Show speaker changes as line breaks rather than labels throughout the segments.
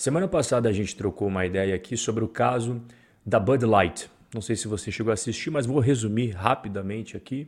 Semana passada a gente trocou uma ideia aqui sobre o caso da Bud Light. Não sei se você chegou a assistir, mas vou resumir rapidamente aqui.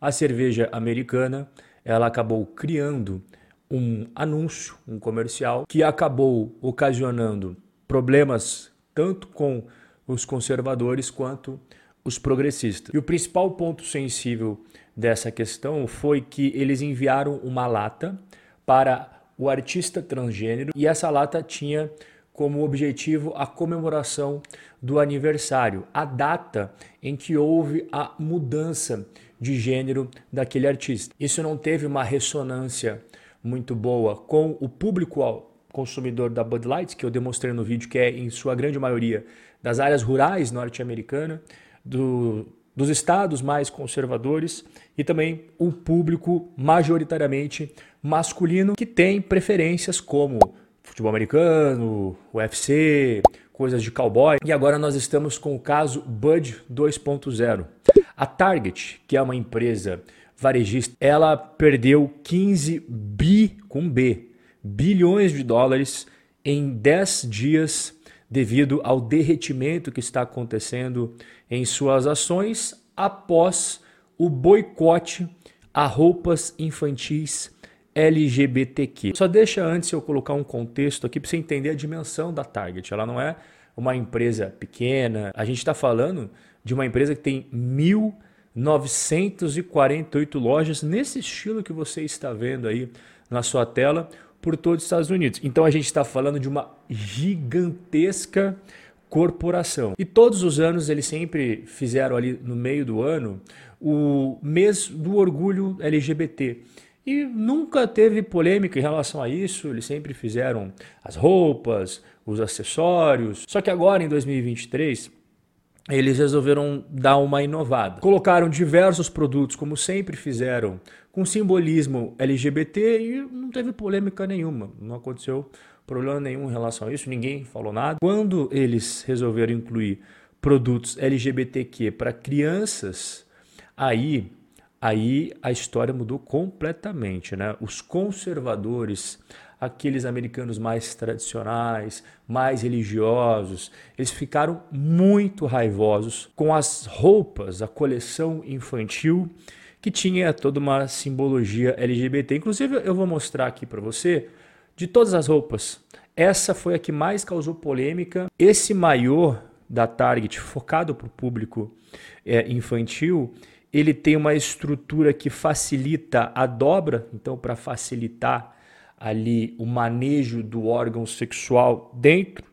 A cerveja americana, ela acabou criando um anúncio, um comercial que acabou ocasionando problemas tanto com os conservadores quanto os progressistas. E o principal ponto sensível dessa questão foi que eles enviaram uma lata para o artista transgênero e essa lata tinha como objetivo a comemoração do aniversário, a data em que houve a mudança de gênero daquele artista. Isso não teve uma ressonância muito boa com o público consumidor da Bud Light, que eu demonstrei no vídeo, que é em sua grande maioria das áreas rurais norte-americanas, do, dos estados mais conservadores e também o público majoritariamente masculino que tem preferências como futebol americano, UFC, coisas de cowboy. E agora nós estamos com o caso Bud 2.0. A Target, que é uma empresa varejista, ela perdeu 15 bi com B, bilhões de dólares em 10 dias devido ao derretimento que está acontecendo em suas ações após o boicote a roupas infantis LGBTQ. Só deixa antes eu colocar um contexto aqui para você entender a dimensão da Target. Ela não é uma empresa pequena. A gente está falando de uma empresa que tem 1.948 lojas nesse estilo que você está vendo aí na sua tela por todos os Estados Unidos. Então a gente está falando de uma gigantesca corporação. E todos os anos eles sempre fizeram ali no meio do ano o mês do orgulho LGBT. E nunca teve polêmica em relação a isso, eles sempre fizeram as roupas, os acessórios. Só que agora, em 2023, eles resolveram dar uma inovada. Colocaram diversos produtos, como sempre fizeram, com simbolismo LGBT e não teve polêmica nenhuma, não aconteceu problema nenhum em relação a isso, ninguém falou nada. Quando eles resolveram incluir produtos LGBTQ para crianças, aí aí a história mudou completamente, né? Os conservadores, aqueles americanos mais tradicionais, mais religiosos, eles ficaram muito raivosos com as roupas, a coleção infantil que tinha toda uma simbologia LGBT. Inclusive, eu vou mostrar aqui para você de todas as roupas. Essa foi a que mais causou polêmica. Esse maiô da Target, focado para o público é, infantil, ele tem uma estrutura que facilita a dobra, então para facilitar ali o manejo do órgão sexual dentro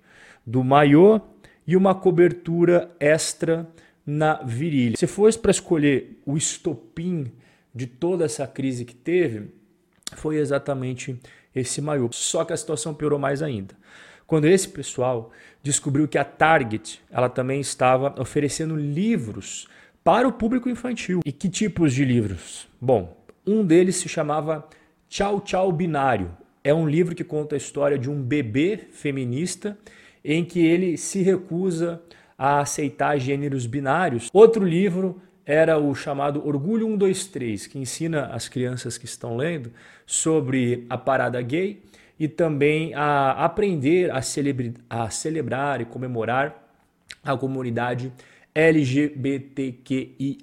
do maiô e uma cobertura extra na virilha. Se fosse para escolher o estopim de toda essa crise que teve, foi exatamente esse maiô. Só que a situação piorou mais ainda. Quando esse pessoal descobriu que a Target ela também estava oferecendo livros para o público infantil. E que tipos de livros? Bom, um deles se chamava Tchau Tchau Binário. É um livro que conta a história de um bebê feminista em que ele se recusa a aceitar gêneros binários. Outro livro era o chamado Orgulho 123, que ensina as crianças que estão lendo sobre a parada gay e também a aprender a, a celebrar e comemorar a comunidade LGBTQIA+.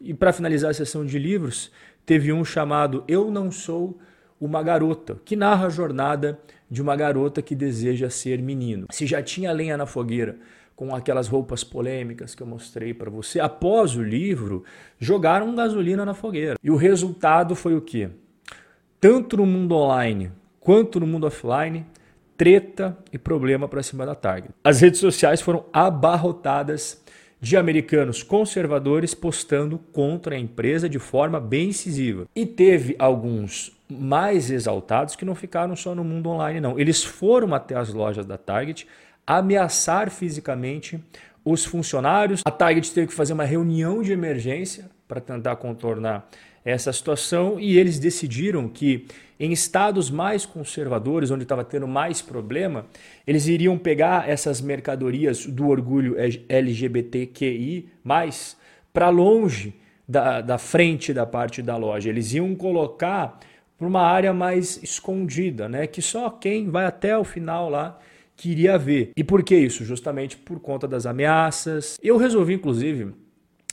E para finalizar a sessão de livros, teve um chamado Eu Não Sou uma Garota, que narra a jornada de uma garota que deseja ser menino. Se já tinha lenha na fogueira com aquelas roupas polêmicas que eu mostrei para você, após o livro, jogaram gasolina na fogueira. E o resultado foi o quê? Tanto no mundo online quanto no mundo offline, treta e problema para cima da Target. As redes sociais foram abarrotadas de americanos conservadores postando contra a empresa de forma bem incisiva. E teve alguns mais exaltados que não ficaram só no mundo online, não. Eles foram até as lojas da Target ameaçar fisicamente os funcionários. A Target teve que fazer uma reunião de emergência para tentar contornar essa situação e eles decidiram que em estados mais conservadores, onde estava tendo mais problema, eles iriam pegar essas mercadorias do orgulho LGBTQI para longe da, da frente da parte da loja. Eles iam colocar para uma área mais escondida, né? que só quem vai até o final lá queria ver. E por que isso? Justamente por conta das ameaças. Eu resolvi, inclusive,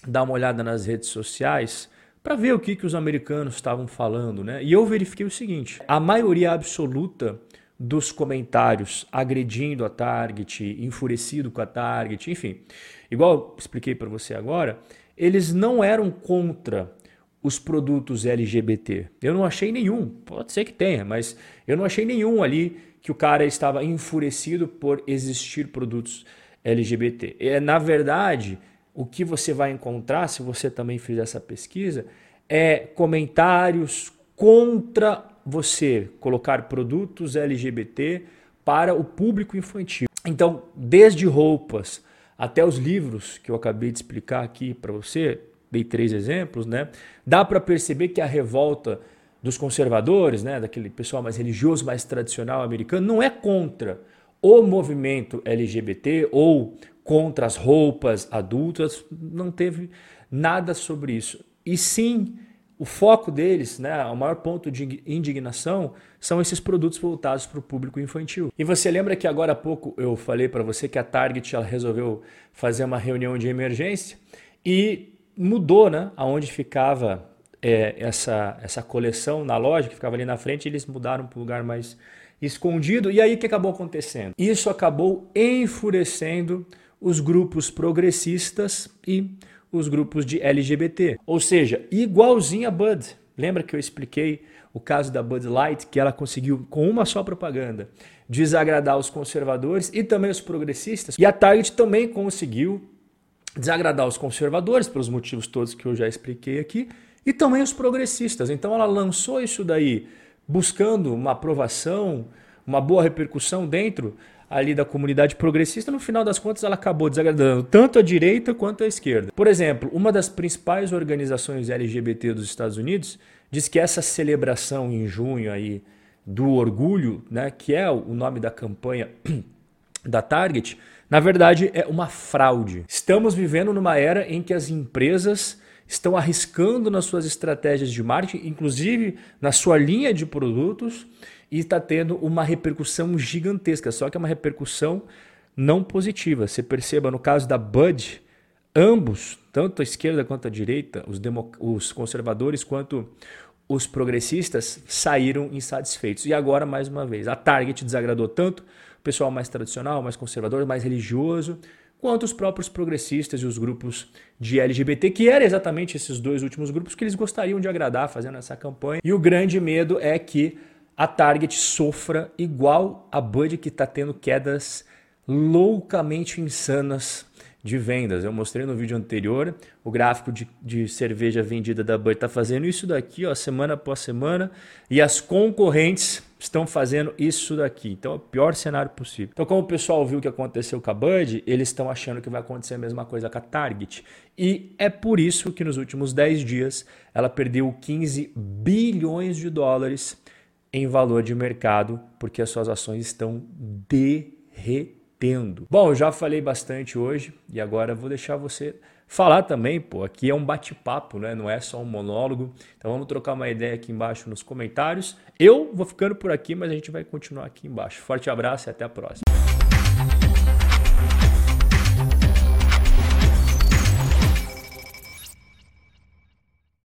dar uma olhada nas redes sociais para ver o que, que os americanos estavam falando, né? E eu verifiquei o seguinte: a maioria absoluta dos comentários agredindo a Target, enfurecido com a Target, enfim, igual expliquei para você agora, eles não eram contra os produtos LGBT. Eu não achei nenhum, pode ser que tenha, mas eu não achei nenhum ali que o cara estava enfurecido por existir produtos LGBT. É, na verdade, o que você vai encontrar, se você também fizer essa pesquisa, é comentários contra você colocar produtos LGBT para o público infantil. Então, desde roupas até os livros que eu acabei de explicar aqui para você, dei três exemplos, né? Dá para perceber que a revolta dos conservadores, né, daquele pessoal mais religioso, mais tradicional americano, não é contra o movimento LGBT ou contra as roupas adultas, não teve nada sobre isso. E sim, o foco deles, né, o maior ponto de indignação são esses produtos voltados para o público infantil. E você lembra que agora há pouco eu falei para você que a Target ela resolveu fazer uma reunião de emergência e mudou, né, aonde ficava é, essa, essa coleção na loja, que ficava ali na frente, eles mudaram para um lugar mais escondido. E aí o que acabou acontecendo? Isso acabou enfurecendo os grupos progressistas e os grupos de LGBT. Ou seja, igualzinho a Bud. Lembra que eu expliquei o caso da Bud Light, que ela conseguiu, com uma só propaganda, desagradar os conservadores e também os progressistas? E a Target também conseguiu desagradar os conservadores, pelos motivos todos que eu já expliquei aqui, e também os progressistas. Então ela lançou isso daí buscando uma aprovação, uma boa repercussão dentro ali da comunidade progressista, no final das contas ela acabou desagradando tanto a direita quanto a esquerda. Por exemplo, uma das principais organizações LGBT dos Estados Unidos diz que essa celebração em junho aí do orgulho, né, que é o nome da campanha da Target, na verdade é uma fraude. Estamos vivendo numa era em que as empresas estão arriscando nas suas estratégias de marketing, inclusive na sua linha de produtos, e está tendo uma repercussão gigantesca, só que é uma repercussão não positiva. Você perceba, no caso da Bud, ambos, tanto a esquerda quanto a direita, os, os conservadores quanto os progressistas, saíram insatisfeitos. E agora, mais uma vez, a Target desagradou tanto o pessoal mais tradicional, mais conservador, mais religioso, quanto os próprios progressistas e os grupos de LGBT, que eram exatamente esses dois últimos grupos que eles gostariam de agradar fazendo essa campanha. E o grande medo é que a Target sofra igual a Bud, que está tendo quedas loucamente insanas de vendas. Eu mostrei no vídeo anterior o gráfico de, de cerveja vendida da Bud está fazendo isso daqui, ó, semana após semana, e as concorrentes estão fazendo isso daqui. Então é o pior cenário possível. Então, como o pessoal viu o que aconteceu com a Bud, eles estão achando que vai acontecer a mesma coisa com a Target. E é por isso que nos últimos 10 dias ela perdeu 15 bilhões de dólares em valor de mercado, porque as suas ações estão derretendo tendo. Bom, eu já falei bastante hoje e agora vou deixar você falar também, pô. Aqui é um bate-papo, né? Não é só um monólogo. Então vamos trocar uma ideia aqui embaixo nos comentários. Eu vou ficando por aqui, mas a gente vai continuar aqui embaixo. Forte abraço e até a próxima.